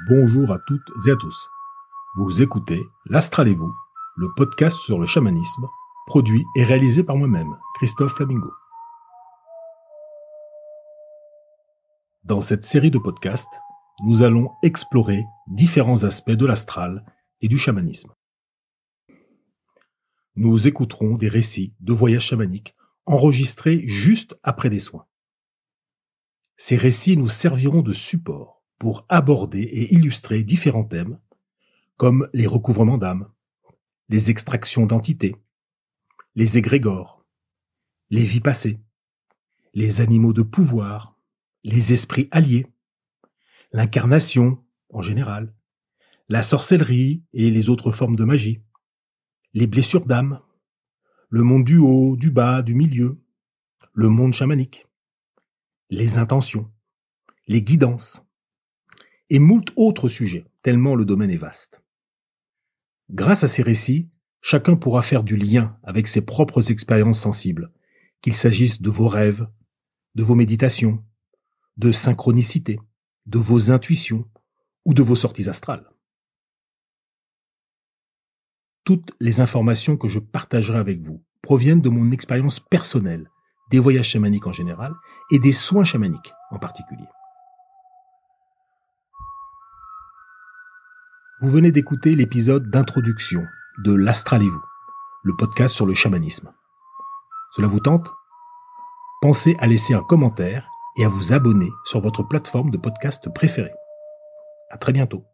Bonjour à toutes et à tous. Vous écoutez L'Astral et vous, le podcast sur le chamanisme, produit et réalisé par moi-même, Christophe Flamingo. Dans cette série de podcasts, nous allons explorer différents aspects de l'astral et du chamanisme. Nous écouterons des récits de voyages chamaniques enregistrés juste après des soins. Ces récits nous serviront de support pour aborder et illustrer différents thèmes, comme les recouvrements d'âme, les extractions d'entités, les égrégores, les vies passées, les animaux de pouvoir, les esprits alliés, l'incarnation en général, la sorcellerie et les autres formes de magie, les blessures d'âme, le monde du haut, du bas, du milieu, le monde chamanique, les intentions, les guidances, et moult autres sujets, tellement le domaine est vaste. Grâce à ces récits, chacun pourra faire du lien avec ses propres expériences sensibles, qu'il s'agisse de vos rêves, de vos méditations, de synchronicité, de vos intuitions ou de vos sorties astrales. Toutes les informations que je partagerai avec vous proviennent de mon expérience personnelle des voyages chamaniques en général et des soins chamaniques en particulier. Vous venez d'écouter l'épisode d'introduction de L'Astral et vous, le podcast sur le chamanisme. Cela vous tente? Pensez à laisser un commentaire et à vous abonner sur votre plateforme de podcast préférée. À très bientôt.